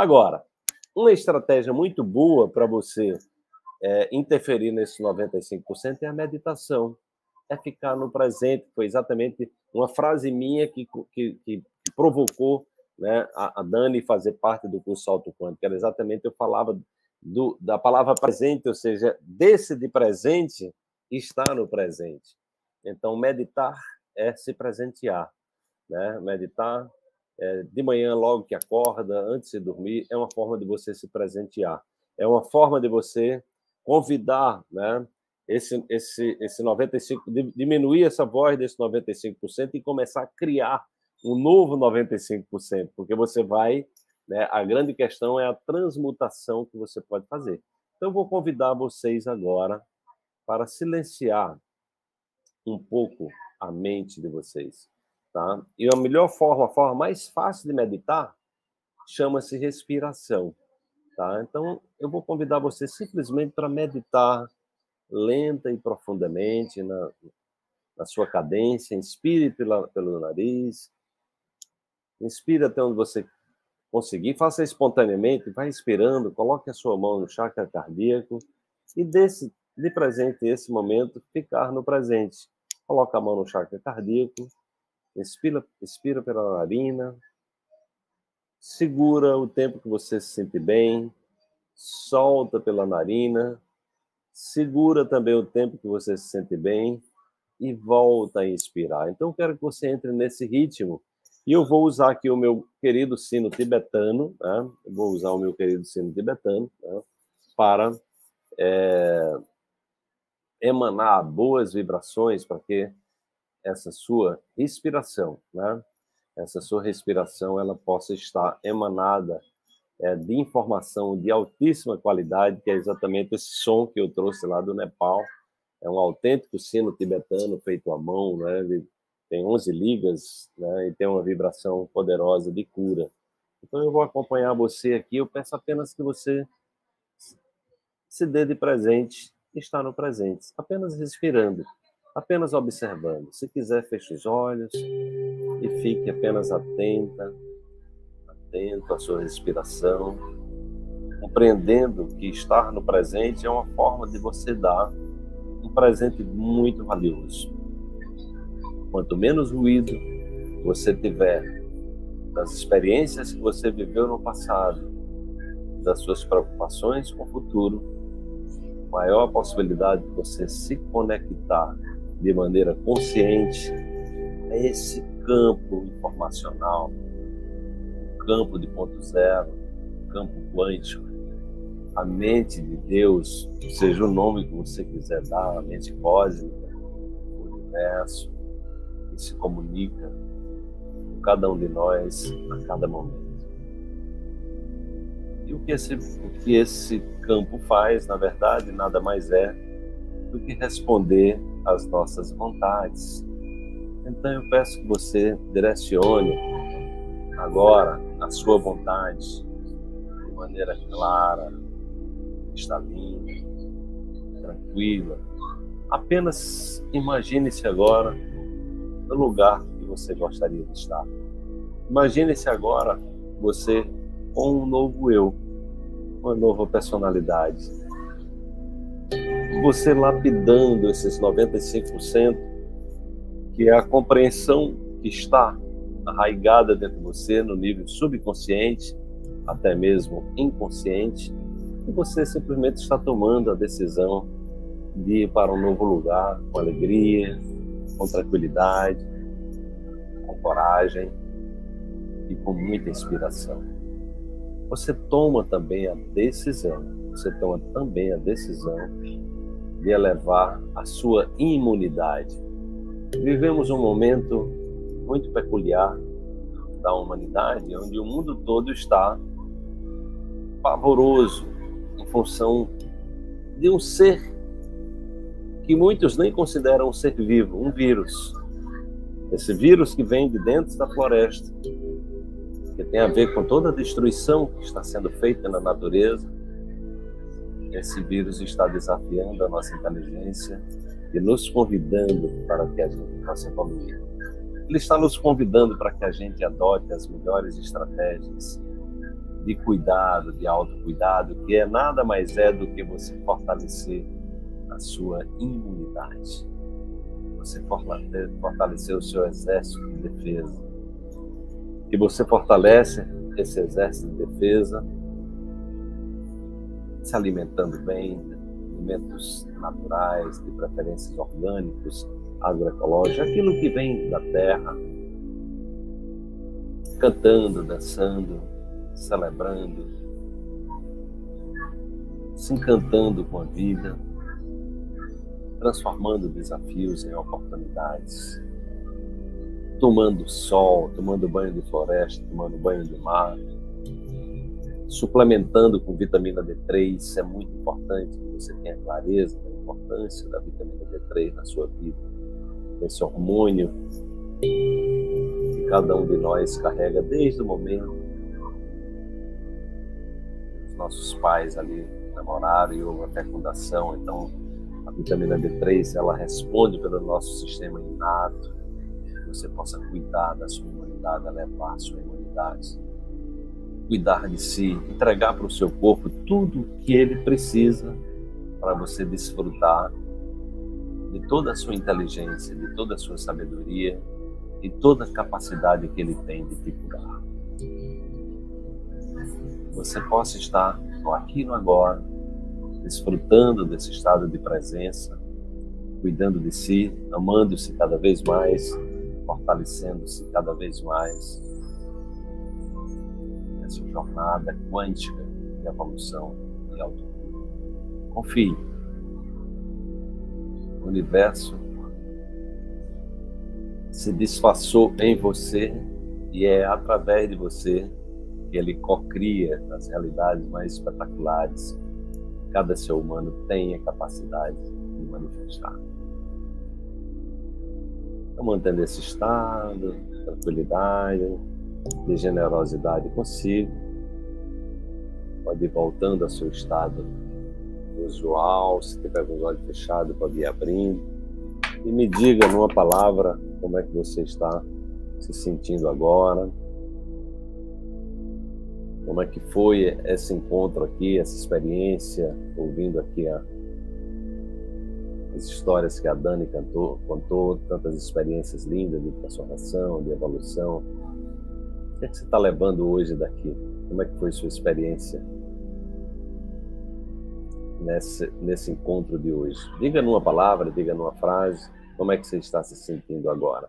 Agora, uma estratégia muito boa para você é, interferir nesse 95% é a meditação, é ficar no presente. Foi exatamente uma frase minha que, que, que provocou né, a, a, Dani fazer parte do curso Salto Quântico. Era exatamente, eu falava do, da palavra presente, ou seja, desse de presente estar no presente. Então, meditar é se presentear. Né? Meditar é, de manhã, logo que acorda, antes de dormir, é uma forma de você se presentear. É uma forma de você convidar né, esse, esse, esse 95%, diminuir essa voz desse 95% e começar a criar um novo 95%, porque você vai. Né, a grande questão é a transmutação que você pode fazer. Então, vou convidar vocês agora para silenciar um pouco a mente de vocês. Tá? E a melhor forma, a forma mais fácil de meditar, chama-se respiração. Tá? Então, eu vou convidar você simplesmente para meditar lenta e profundamente na, na sua cadência. Inspire pela, pelo nariz. Inspire até onde você conseguir. Faça espontaneamente, vai inspirando, coloque a sua mão no chakra cardíaco e desse, de presente esse momento, ficar no presente. Coloca a mão no chakra cardíaco, inspira, inspira pela narina, segura o tempo que você se sente bem, solta pela narina, segura também o tempo que você se sente bem e volta a inspirar. Então, quero que você entre nesse ritmo. E eu vou usar aqui o meu querido sino tibetano, né? vou usar o meu querido sino tibetano né? para é, emanar boas vibrações para que essa sua respiração, né? essa sua respiração, ela possa estar emanada é, de informação de altíssima qualidade, que é exatamente esse som que eu trouxe lá do Nepal. É um autêntico sino tibetano feito à mão, né? Ele tem 11 ligas né? e tem uma vibração poderosa de cura. Então eu vou acompanhar você aqui. Eu peço apenas que você se dê de presente, está no presente, apenas respirando, apenas observando. Se quiser, feche os olhos e fique apenas atenta atento à sua respiração, compreendendo que estar no presente é uma forma de você dar um presente muito valioso. Quanto menos ruído você tiver das experiências que você viveu no passado, das suas preocupações com o futuro, maior a possibilidade de você se conectar de maneira consciente a esse campo informacional campo de ponto zero, campo quântico, a mente de Deus, seja o nome que você quiser dar, a mente cósmica, o universo, que se comunica com cada um de nós a cada momento. E o que esse, o que esse campo faz, na verdade, nada mais é do que responder às nossas vontades. Então eu peço que você direcione agora a sua vontade de maneira clara, cristalina, tranquila. Apenas imagine-se agora no lugar que você gostaria de estar. Imagine-se agora você com um novo eu, uma nova personalidade. Você lapidando esses 95%, que é a compreensão que está arraigada dentro de você no nível subconsciente, até mesmo inconsciente, e você simplesmente está tomando a decisão de ir para um novo lugar com alegria, com tranquilidade, com coragem e com muita inspiração. Você toma também a decisão, você toma também a decisão de elevar a sua imunidade. Vivemos um momento muito peculiar da humanidade, onde o mundo todo está pavoroso em função de um ser que muitos nem consideram um ser vivo, um vírus. Esse vírus que vem de dentro da floresta, que tem a ver com toda a destruição que está sendo feita na natureza. Esse vírus está desafiando a nossa inteligência e nos convidando para que a gente possa evoluir. Ele está nos convidando para que a gente adote as melhores estratégias de cuidado, de autocuidado, que é nada mais é do que você fortalecer a sua imunidade. Você fortalecer o seu exército de defesa. E você fortalece esse exército de defesa se alimentando bem, alimentos naturais, de preferências orgânicos, agroecológicos, aquilo que vem da terra, cantando, dançando, celebrando, se encantando com a vida, transformando desafios em oportunidades, tomando sol, tomando banho de floresta, tomando banho de mar, suplementando com vitamina D3, isso é muito importante que você tenha clareza da importância da vitamina D3 na sua vida, esse hormônio que cada um de nós carrega desde o momento que os nossos pais ali namoraram e houve a fecundação, então a vitamina D3 ela responde pelo nosso sistema inato, que você possa cuidar da sua imunidade, elevar a sua imunidade, cuidar de si, entregar para o seu corpo tudo o que ele precisa para você desfrutar de toda a sua inteligência, de toda a sua sabedoria e toda a capacidade que ele tem de te curar. Você possa estar no aqui no agora, desfrutando desse estado de presença, cuidando de si, amando-se cada vez mais, fortalecendo-se cada vez mais nessa jornada quântica de evolução e autocura. Confie. O universo se disfarçou em você e é através de você que ele cocria as realidades mais espetaculares cada ser humano tem a capacidade de manifestar. Então, mantendo esse estado, tranquilidade, de generosidade consigo, pode ir voltando ao seu estado usual, se tiver com os olhos fechados, pode ir abrindo. E me diga numa palavra como é que você está se sentindo agora. Como é que foi esse encontro aqui, essa experiência, ouvindo aqui a, as histórias que a Dani cantou, contou, tantas experiências lindas de transformação, de evolução. Que, é que você está levando hoje daqui? Como é que foi sua experiência nesse, nesse encontro de hoje? Diga numa palavra, diga numa frase, como é que você está se sentindo agora?